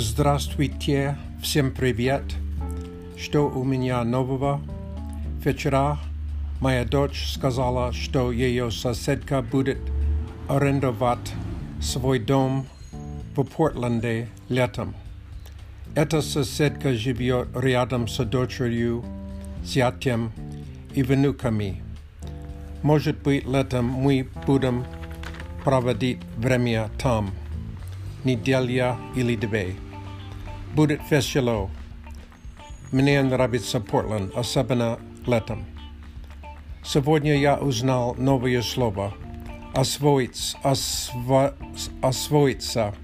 Здравствуйте, всем привет. Что у меня нового? Вчера моя дочь сказала, что ее соседка будет арендовать свой дом в Портленде летом. Эта соседка живет рядом с дочерью, зятем и внуками. Может быть, летом мы будем проводить время там, неделя или две. Будет весело. Мне нравится Портленд, особенно летом. Сегодня я узнал новое слово освоить, осво, освоиться.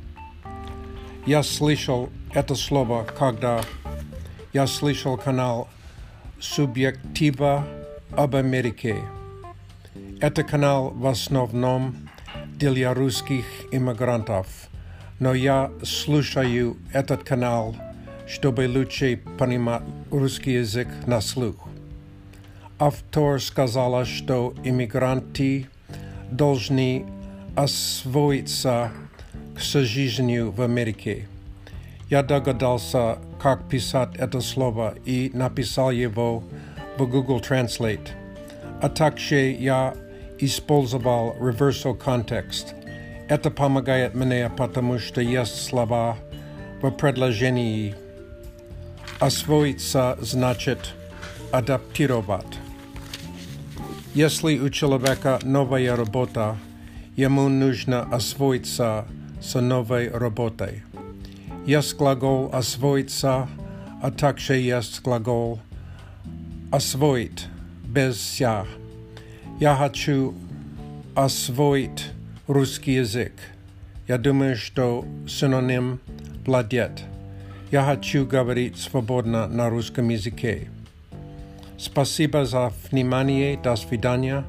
Я слышал это слово, когда я слышал канал Субъектива об Америке. Это канал в основном для русских иммигрантов, но я слушаю этот канал, чтобы лучше понимать русский язык на слух. Автор сказала, что иммигранты должны освоиться к жизнью в Америке. Я догадался, как писать это слово и написал его в Google Translate. А также я использовал reversal context. Это помогает мне, потому что есть слова в предложении. Освоиться значит адаптировать. Если у человека новая работа, ему нужно освоиться с новой работой. Есть глагол «освоиться», а также есть глагол «освоить» без «ся». Я хочу освоить русский язык. Я думаю, что синоним «владеть». Я хочу говорить свободно на русском языке. Спасибо за внимание. До свидания.